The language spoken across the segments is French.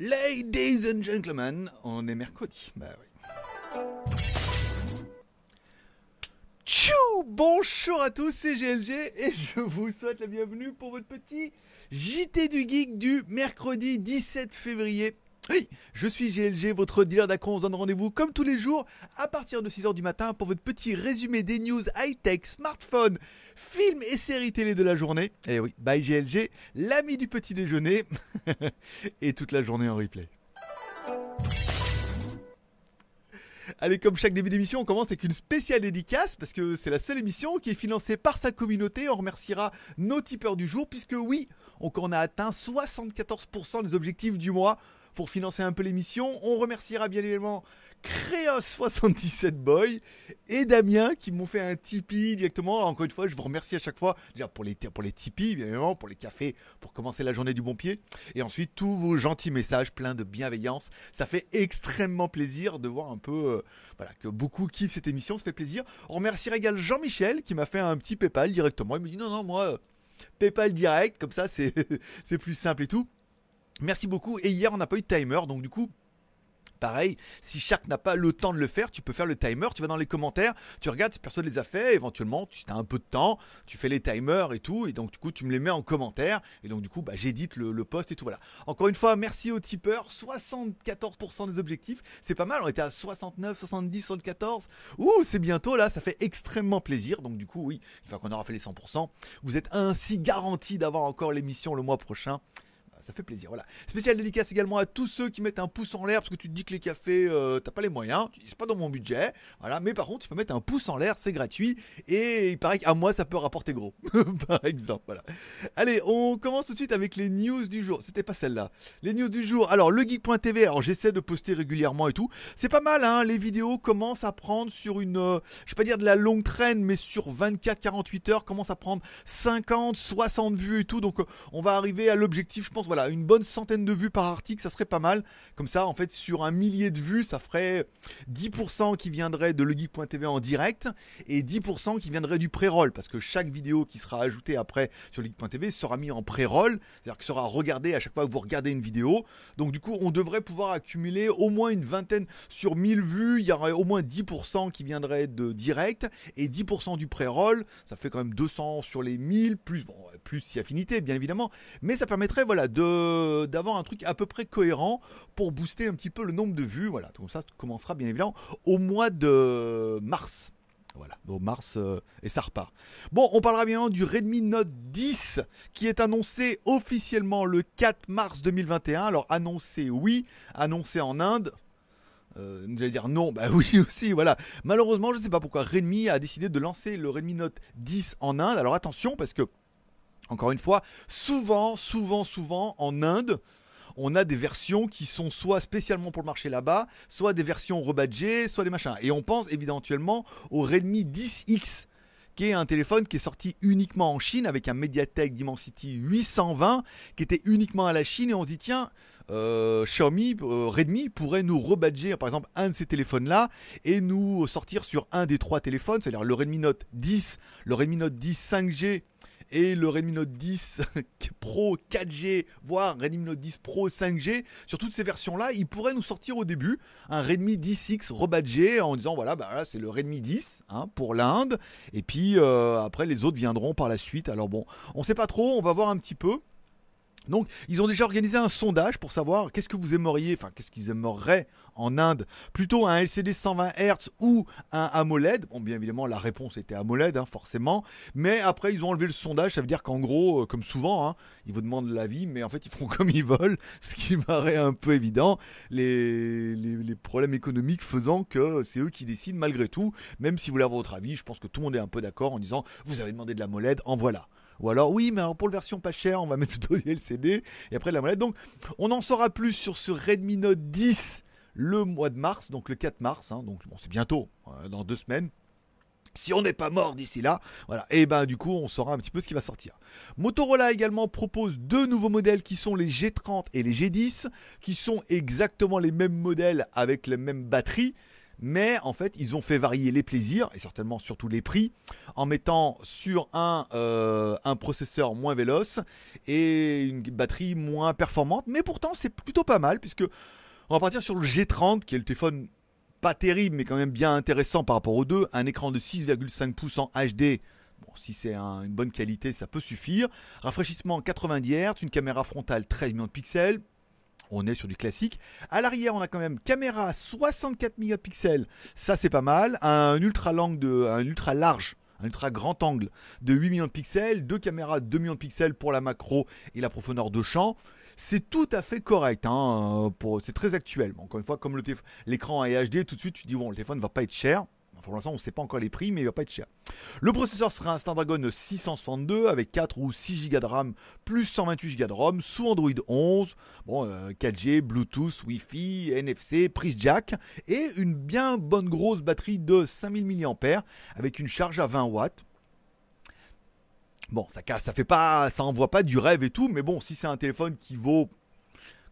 Ladies and gentlemen, on est mercredi. Bah oui. Tchou Bonjour à tous, c'est GLG et je vous souhaite la bienvenue pour votre petit JT du Geek du mercredi 17 février. Oui, je suis GLG, votre dealer d'acron. On se donne rendez-vous comme tous les jours à partir de 6h du matin pour votre petit résumé des news high-tech, smartphone, films et séries télé de la journée. Et oui, bye GLG, l'ami du petit déjeuner et toute la journée en replay. Allez, comme chaque début d'émission, on commence avec une spéciale dédicace parce que c'est la seule émission qui est financée par sa communauté. On remerciera nos tipeurs du jour puisque oui, on a atteint 74% des objectifs du mois pour financer un peu l'émission. On remerciera bien évidemment Créos77 Boy et Damien qui m'ont fait un Tipeee directement. Encore une fois, je vous remercie à chaque fois déjà pour les, pour les Tipeee, bien évidemment, pour les cafés, pour commencer la journée du bon pied. Et ensuite, tous vos gentils messages pleins de bienveillance. Ça fait extrêmement plaisir de voir un peu euh, voilà, que beaucoup kiffent cette émission. Ça fait plaisir. On remerciera également Jean-Michel qui m'a fait un petit PayPal directement. Il me dit non, non, moi, PayPal direct, comme ça, c'est plus simple et tout. Merci beaucoup. Et hier, on n'a pas eu de timer, donc du coup, Pareil, si Shark n'a pas le temps de le faire, tu peux faire le timer, tu vas dans les commentaires, tu regardes si personne les a fait, éventuellement tu as un peu de temps, tu fais les timers et tout, et donc du coup tu me les mets en commentaire, et donc du coup bah, j'édite le, post et tout. Voilà. Encore une fois, merci aux tipeurs, 74% des objectifs, c'est pas mal, on était à 69, 70, 74, ouh c'est bientôt là, ça fait extrêmement plaisir, donc du coup oui, une fois qu'on aura fait les 100%, vous êtes ainsi garanti d'avoir encore l'émission le mois prochain ça fait plaisir. Voilà. Spécial dédicace également à tous ceux qui mettent un pouce en l'air parce que tu te dis que les cafés, euh, t'as pas les moyens, c'est pas dans mon budget. Voilà. Mais par contre, tu peux mettre un pouce en l'air, c'est gratuit. Et il paraît qu'à moi, ça peut rapporter gros. par exemple. Voilà. Allez, on commence tout de suite avec les news du jour. C'était pas celle-là. Les news du jour. Alors, le geek.tv, alors j'essaie de poster régulièrement et tout. C'est pas mal, hein. Les vidéos commencent à prendre sur une, euh, je vais pas dire de la longue traîne, mais sur 24-48 heures, commencent à prendre 50, 60 vues et tout. Donc, euh, on va arriver à l'objectif, je pense, voilà une bonne centaine de vues par article, ça serait pas mal. Comme ça, en fait, sur un millier de vues, ça ferait 10% qui viendrait de legeek.tv en direct et 10% qui viendrait du pré-roll. Parce que chaque vidéo qui sera ajoutée après sur legeek.tv sera mis en pré-roll, c'est-à-dire que sera regardé à chaque fois que vous regardez une vidéo. Donc du coup, on devrait pouvoir accumuler au moins une vingtaine sur 1000 vues. Il y aurait au moins 10% qui viendrait de direct et 10% du pré-roll. Ça fait quand même 200 sur les 1000, plus, bon, plus si affinité, bien évidemment. Mais ça permettrait voilà, de d'avoir un truc à peu près cohérent pour booster un petit peu le nombre de vues. Voilà, donc ça commencera bien évidemment au mois de mars. Voilà, au mars euh, et ça repart. Bon, on parlera bien du Redmi Note 10 qui est annoncé officiellement le 4 mars 2021. Alors annoncé oui, annoncé en Inde. Euh, J'allais dire non, bah oui aussi, voilà. Malheureusement, je ne sais pas pourquoi Redmi a décidé de lancer le Redmi Note 10 en Inde. Alors attention parce que encore une fois, souvent, souvent, souvent, en Inde, on a des versions qui sont soit spécialement pour le marché là-bas, soit des versions rebadgées, soit des machins. Et on pense éventuellement au Redmi 10X, qui est un téléphone qui est sorti uniquement en Chine avec un Mediatek Dimensity 820, qui était uniquement à la Chine. Et on se dit, tiens, euh, Xiaomi, euh, Redmi pourrait nous rebadger par exemple un de ces téléphones-là et nous sortir sur un des trois téléphones, c'est-à-dire le Redmi Note 10, le Redmi Note 10 5G et le Redmi Note 10 Pro 4G, voire Redmi Note 10 Pro 5G, sur toutes ces versions-là, il pourrait nous sortir au début un Redmi 10X rebadgé en disant voilà, bah c'est le Redmi 10 hein, pour l'Inde, et puis euh, après les autres viendront par la suite. Alors bon, on sait pas trop, on va voir un petit peu. Donc, ils ont déjà organisé un sondage pour savoir qu'est-ce que vous aimeriez, enfin, qu'est-ce qu'ils aimeraient en Inde, plutôt un LCD 120 Hz ou un AMOLED. Bon, bien évidemment, la réponse était AMOLED, hein, forcément. Mais après, ils ont enlevé le sondage. Ça veut dire qu'en gros, euh, comme souvent, hein, ils vous demandent l'avis, mais en fait, ils font comme ils veulent, ce qui paraît un peu évident. Les, les, problèmes économiques faisant que c'est eux qui décident malgré tout. Même si vous voulez avoir votre avis, je pense que tout le monde est un peu d'accord en disant vous avez demandé de la moled, en voilà. Ou alors, oui, mais alors pour la version pas chère, on va mettre plutôt du LCD et après la molette. Donc, on en saura plus sur ce Redmi Note 10 le mois de mars, donc le 4 mars, hein, donc bon, c'est bientôt, euh, dans deux semaines. Si on n'est pas mort d'ici là, voilà, et ben du coup on saura un petit peu ce qui va sortir. Motorola également propose deux nouveaux modèles qui sont les G30 et les G10, qui sont exactement les mêmes modèles avec les mêmes batteries, mais en fait ils ont fait varier les plaisirs et certainement surtout les prix en mettant sur un, euh, un processeur moins véloce et une batterie moins performante, mais pourtant c'est plutôt pas mal puisque on va partir sur le G30 qui est le téléphone pas terrible mais quand même bien intéressant par rapport aux deux, un écran de 6,5 pouces en HD Bon, si c'est une bonne qualité, ça peut suffire. Rafraîchissement 90 Hz, une caméra frontale 13 millions de pixels. On est sur du classique. À l'arrière, on a quand même caméra 64 mégapixels. Ça, c'est pas mal. Un ultra, de, un ultra large un ultra grand angle de 8 millions de pixels, deux caméras de 2 millions de pixels pour la macro et la profondeur de champ. C'est tout à fait correct, hein, c'est très actuel. encore une fois, comme l'écran est HD, tout de suite tu dis bon, le téléphone ne va pas être cher. Pour l'instant, on ne sait pas encore les prix, mais il va pas être cher. Le processeur sera un Snapdragon 662 avec 4 ou 6 Go de RAM plus 128 Go de ROM sous Android 11, bon, 4G, euh, Bluetooth, Wi-Fi, NFC, prise jack et une bien bonne grosse batterie de 5000 mAh avec une charge à 20 watts. Bon, ça casse, ça fait pas, ça envoie pas du rêve et tout, mais bon, si c'est un téléphone qui vaut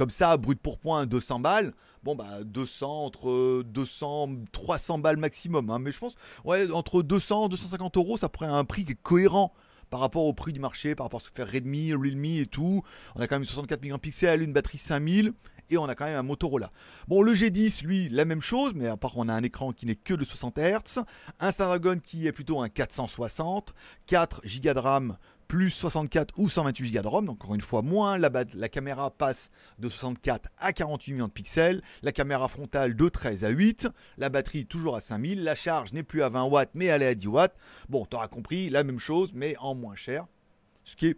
comme ça, brut pour point, 200 balles, bon bah 200 entre 200 300 balles maximum hein. mais je pense ouais entre 200 250 euros ça pourrait un prix qui est cohérent par rapport au prix du marché par rapport à ce que fait Redmi Realme et tout on a quand même 64 mégapixels une batterie 5000 et on a quand même un Motorola. Bon, le G10, lui, la même chose, mais à part qu'on a un écran qui n'est que de 60 Hz, un Snapdragon qui est plutôt un 460, 4 Go de RAM plus 64 ou 128 Go de ROM, donc encore une fois moins, la, caméra passe de 64 à 48 millions de pixels, la caméra frontale de 13 à 8, la batterie toujours à 5000, la charge n'est plus à 20 watts mais elle est à 10 watts, bon t'auras compris, la même chose mais en moins cher, ce qui est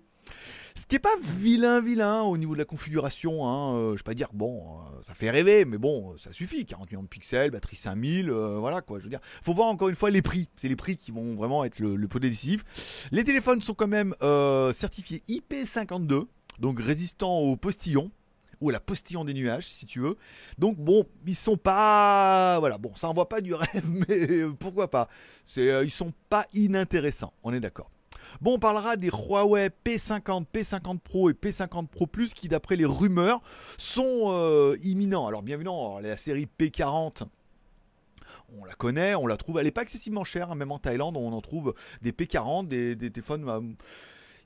ce qui est pas vilain, vilain au niveau de la configuration. Hein, euh, je vais pas dire, bon, euh, ça fait rêver, mais bon, ça suffit. 48 millions de pixels, batterie 5000, euh, voilà quoi. Je veux dire, faut voir encore une fois les prix. C'est les prix qui vont vraiment être le, le décisif. Les téléphones sont quand même certifiés IP52, donc résistants aux postillons ou à la postillon des nuages, si tu veux. Donc bon, ils sont pas, voilà, bon, ça envoie pas du rêve, mais pourquoi pas. Ils sont pas inintéressants. On est d'accord. Bon, on parlera des Huawei P50, P50 Pro et P50 Pro Plus qui, d'après les rumeurs, sont euh, imminents. Alors, bien évidemment, la série P40 on la connaît, on la trouve, elle n'est pas excessivement chère, hein, même en Thaïlande, on en trouve des P40, des, téléphones bah,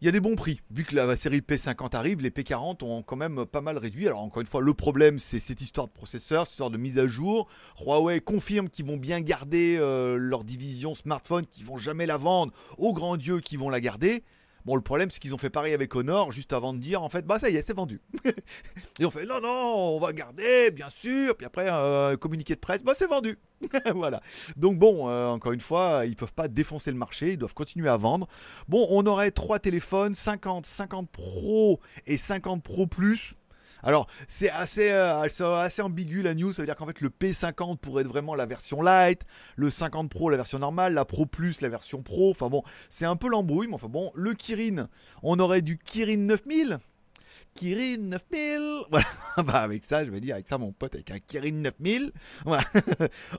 il y a des bons prix. Vu que la série P50 arrive, les P40 ont quand même pas mal réduit. Alors encore une fois, le problème c'est cette histoire de processeur, cette histoire de mise à jour. Huawei confirme qu'ils vont bien garder euh, leur division smartphone, qu'ils vont jamais la vendre aux grands dieux qui vont la garder. Bon, le problème, c'est qu'ils ont fait pareil avec Honor juste avant de dire, en fait, bah ça y est, c'est vendu. et on fait, non, non, on va garder, bien sûr. Puis après, euh, communiqué de presse, bah c'est vendu. voilà. Donc bon, euh, encore une fois, ils peuvent pas défoncer le marché, ils doivent continuer à vendre. Bon, on aurait trois téléphones, 50, 50 Pro et 50 Pro Plus. Alors, c'est assez, euh, ambigu la news. Ça veut dire qu'en fait, le P50 pourrait être vraiment la version light, le 50 Pro la version normale, la Pro Plus la version Pro. Enfin bon, c'est un peu l'embrouille, mais enfin bon, le Kirin, on aurait du Kirin 9000 Kirin 9000. Voilà, bah avec ça, je vais dire, avec ça, mon pote, avec un Kirin 9000, voilà,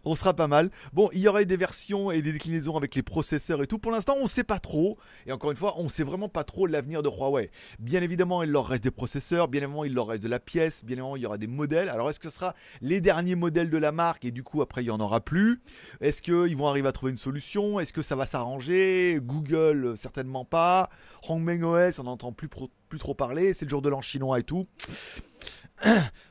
on sera pas mal. Bon, il y aurait des versions et des déclinaisons avec les processeurs et tout. Pour l'instant, on sait pas trop. Et encore une fois, on sait vraiment pas trop l'avenir de Huawei. Bien évidemment, il leur reste des processeurs, bien évidemment, il leur reste de la pièce, bien évidemment, il y aura des modèles. Alors, est-ce que ce sera les derniers modèles de la marque et du coup, après, il y en aura plus? Est-ce qu'ils vont arriver à trouver une solution? Est-ce que ça va s'arranger? Google, certainement pas. Hongmeng OS, on n'entend plus plus trop parler, c'est le jour de l'an chinois et tout.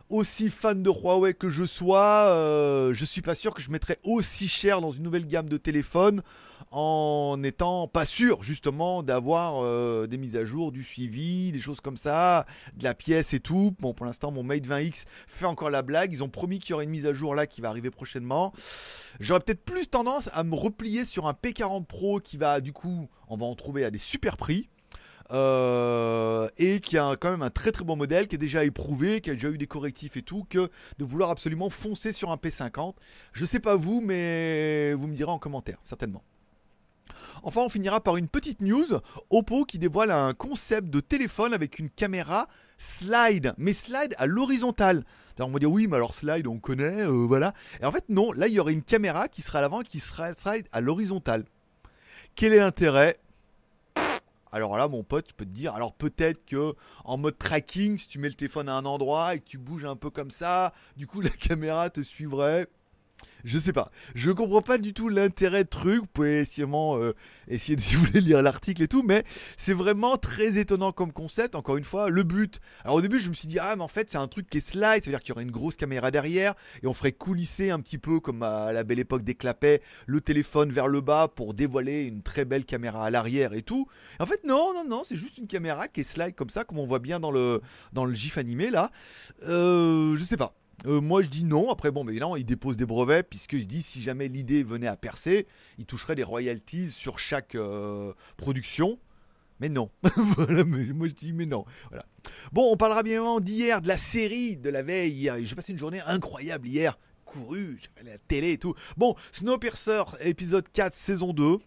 aussi fan de Huawei que je sois, euh, je suis pas sûr que je mettrais aussi cher dans une nouvelle gamme de téléphones en n'étant pas sûr justement d'avoir euh, des mises à jour, du suivi, des choses comme ça, de la pièce et tout. Bon, pour l'instant, mon Mate 20X fait encore la blague. Ils ont promis qu'il y aurait une mise à jour là qui va arriver prochainement. J'aurais peut-être plus tendance à me replier sur un P40 Pro qui va du coup, on va en trouver à des super prix. Euh, et qui a quand même un très très bon modèle, qui est déjà éprouvé, qui a déjà eu des correctifs et tout, que de vouloir absolument foncer sur un P50. Je sais pas vous, mais vous me direz en commentaire, certainement. Enfin, on finira par une petite news. Oppo qui dévoile un concept de téléphone avec une caméra slide, mais slide à l'horizontale. On va dire oui, mais alors slide, on connaît, euh, voilà. Et en fait, non, là, il y aurait une caméra qui sera à l'avant qui sera slide à l'horizontale. Quel est l'intérêt? Alors là, mon pote, je peux te dire, alors peut-être que en mode tracking, si tu mets le téléphone à un endroit et que tu bouges un peu comme ça, du coup la caméra te suivrait. Je sais pas. Je comprends pas du tout l'intérêt de truc. Vous pouvez euh, essayer de, si vous voulez lire l'article et tout, mais c'est vraiment très étonnant comme concept. Encore une fois, le but. Alors au début, je me suis dit ah mais en fait c'est un truc qui est slide, c'est-à-dire qu'il y aurait une grosse caméra derrière et on ferait coulisser un petit peu comme à la belle époque des clapets le téléphone vers le bas pour dévoiler une très belle caméra à l'arrière et tout. en fait non non non, c'est juste une caméra qui est slide comme ça, comme on voit bien dans le dans le gif animé là. Euh, je sais pas. Euh, moi je dis non. Après, bon, mais évidemment, il dépose des brevets, puisqu'il se dit si jamais l'idée venait à percer, il toucherait des royalties sur chaque euh, production. Mais non. voilà, moi je dis mais non. Voilà. Bon, on parlera bien évidemment d'hier, de la série de la veille. J'ai passé une journée incroyable hier. Couru, j'ai fait la télé et tout. Bon, Snowpiercer, épisode 4, saison 2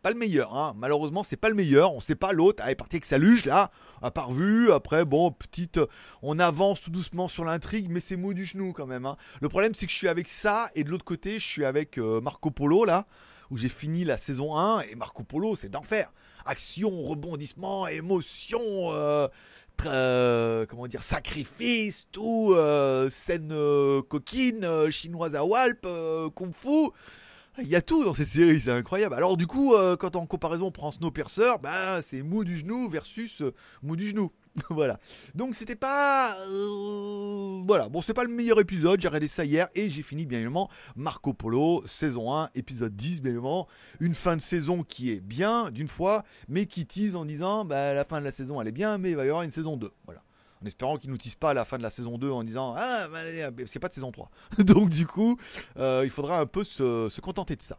pas le meilleur. Hein. Malheureusement, c'est pas le meilleur. On sait pas l'autre. Elle est parti avec sa luge là, à part vue. Après, bon, petite, on avance tout doucement sur l'intrigue, mais c'est mou du genou quand même. Hein. Le problème, c'est que je suis avec ça et de l'autre côté, je suis avec euh, Marco Polo là, où j'ai fini la saison 1 et Marco Polo, c'est d'enfer. Action, rebondissement, émotion. Euh, euh, comment dire, sacrifice, tout, scène coquine, chinoise à Walp, kung fu. Il y a tout dans cette série, c'est incroyable. Alors du coup, euh, quand en comparaison on prend Snowpiercer, bah c'est mou du genou versus euh, mou du genou. voilà. Donc c'était pas... Euh, voilà, bon c'est pas le meilleur épisode, j'ai regardé ça hier et j'ai fini bien évidemment Marco Polo, saison 1, épisode 10 bien évidemment. Une fin de saison qui est bien d'une fois, mais qui tease en disant, bah la fin de la saison elle est bien, mais il va y avoir une saison 2. Voilà en espérant qu'ils nous tissent pas à la fin de la saison 2 en disant Ah, bah, c'est pas de saison 3. Donc, du coup, euh, il faudra un peu se, contenter de ça.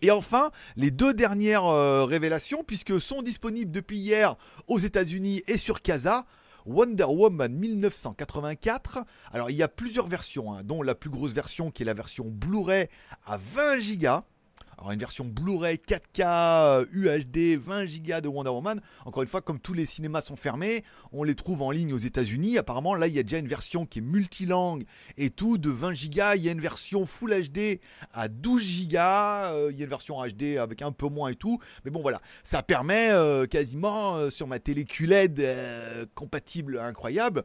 Et enfin, les deux dernières euh, révélations, puisque sont disponibles depuis hier aux États-Unis et sur Casa. Wonder Woman 1984. Alors il y a plusieurs versions, hein, dont la plus grosse version qui est la version Blu-ray à 20 Go alors une version Blu-ray 4K UHD 20 Go de Wonder Woman. Encore une fois, comme tous les cinémas sont fermés, on les trouve en ligne aux États-Unis. Apparemment, là, il y a déjà une version qui est multilangue et tout de 20 Go. Il y a une version Full HD à 12 Go. Euh, il y a une version HD avec un peu moins et tout. Mais bon, voilà, ça permet euh, quasiment euh, sur ma télé QLED compatible incroyable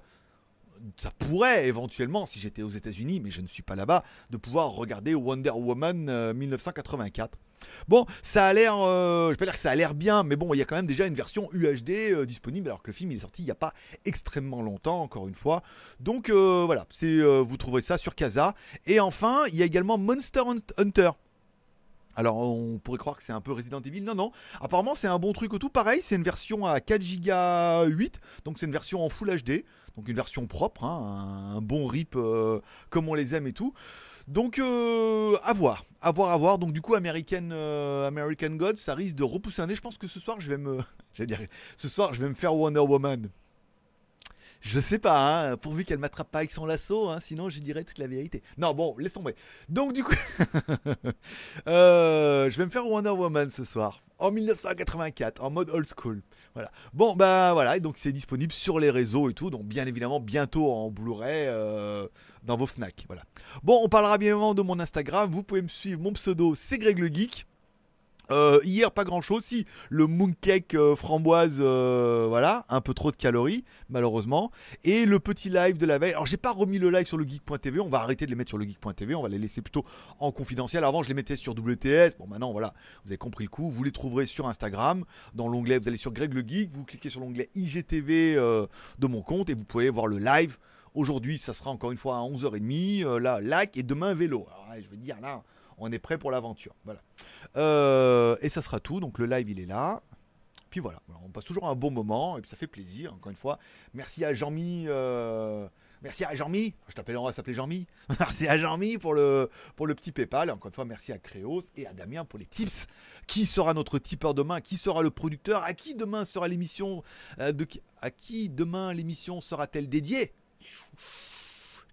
ça pourrait éventuellement, si j'étais aux États-Unis, mais je ne suis pas là-bas, de pouvoir regarder Wonder Woman 1984. Euh, bon, ça a l'air, euh, je vais pas dire que ça a l'air bien, mais bon, il y a quand même déjà une version UHD euh, disponible, alors que le film il est sorti il n'y a pas extrêmement longtemps, encore une fois. Donc voilà, c'est, vous trouverez ça sur Casa. Et enfin, il y a également Monster Hunter. Alors on pourrait croire que c'est un peu Resident Evil, non non. Apparemment c'est un bon truc au tout. Pareil, c'est une version à 4 Go 8, donc c'est une version en Full HD donc une version propre, hein, un, bon rip euh, comme on les aime et tout. Donc euh, à voir, à voir, à voir. Donc du coup American euh, American Gods, ça risque de repousser un nez. Je pense que ce soir je vais me, dire, ce soir je vais me faire Wonder Woman. Je sais pas, hein, pourvu qu'elle m'attrape pas avec son lasso, hein, sinon je dirais toute la vérité. Non, bon, laisse tomber. Donc du coup, je vais me faire Wonder Woman ce soir, en 1984, en mode old school. Voilà. Bon, bah voilà, et donc c'est disponible sur les réseaux et tout, donc bien évidemment bientôt en Blu-ray euh, dans vos Fnac. Voilà. Bon, on parlera bien évidemment de mon Instagram. Vous pouvez me suivre, mon pseudo c'est Greg le Geek. Euh, hier, pas grand chose. Si, le mooncake euh, framboise, euh, voilà, un peu trop de calories, malheureusement. Et le petit live de la veille. Alors, j'ai pas remis le live sur le geek.tv. On va arrêter de les mettre sur le geek.tv. On va les laisser plutôt en confidentiel. Avant, je les mettais sur WTS. Bon, maintenant, voilà, vous avez compris le coup. Vous les trouverez sur Instagram. Dans l'onglet, vous allez sur Greg le Geek. Vous cliquez sur l'onglet IGTV de mon compte et vous pouvez voir le live. Aujourd'hui, ça sera encore une fois à 11h30. là, like et demain, vélo. Je veux dire, là on est prêt pour l'aventure. Voilà. Euh, et ça sera tout. Donc le live, il est là. Puis voilà, on passe toujours un bon moment et puis ça fait plaisir. Encore une fois, merci à Jean-Mi. Euh, merci à Jean-Mi. Je t'appelle, on va s'appeler Jean-Mi. merci à Jean-Mi pour le, petit PayPal. Encore une fois, merci à Créos et à Damien pour les tips. Qui sera notre tipeur demain? Qui sera le producteur? À qui demain sera l'émission euh, À qui demain l'émission sera-t-elle dédiée?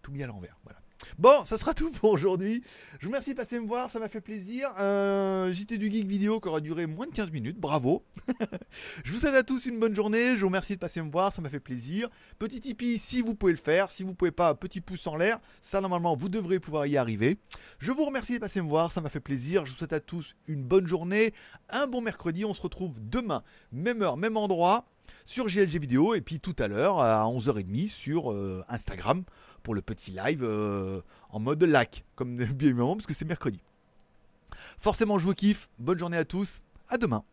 Tout mis à l'envers. Voilà. Bon, ça sera tout pour aujourd'hui. Je vous remercie de passer me voir, ça m'a fait plaisir. Un JT du Geek vidéo qui aura duré moins de 15 minutes, bravo. je vous souhaite à tous une bonne journée, je vous remercie de passer me voir, ça m'a fait plaisir. Petit Tipeee si vous pouvez le faire, si vous pouvez pas, petit pouce en l'air, ça normalement vous devrez pouvoir y arriver. Je vous remercie de passer me voir, ça m'a fait plaisir. Je vous souhaite à tous une bonne journée, un bon mercredi, on se retrouve demain, même heure, même endroit. sur GLG Vidéo et puis tout à l'heure à 11h30 sur euh, Instagram pour le petit live euh, en mode lac, comme bien évidemment parce que c'est mercredi. Forcément, je vous kiffe. Bonne journée à tous. À demain.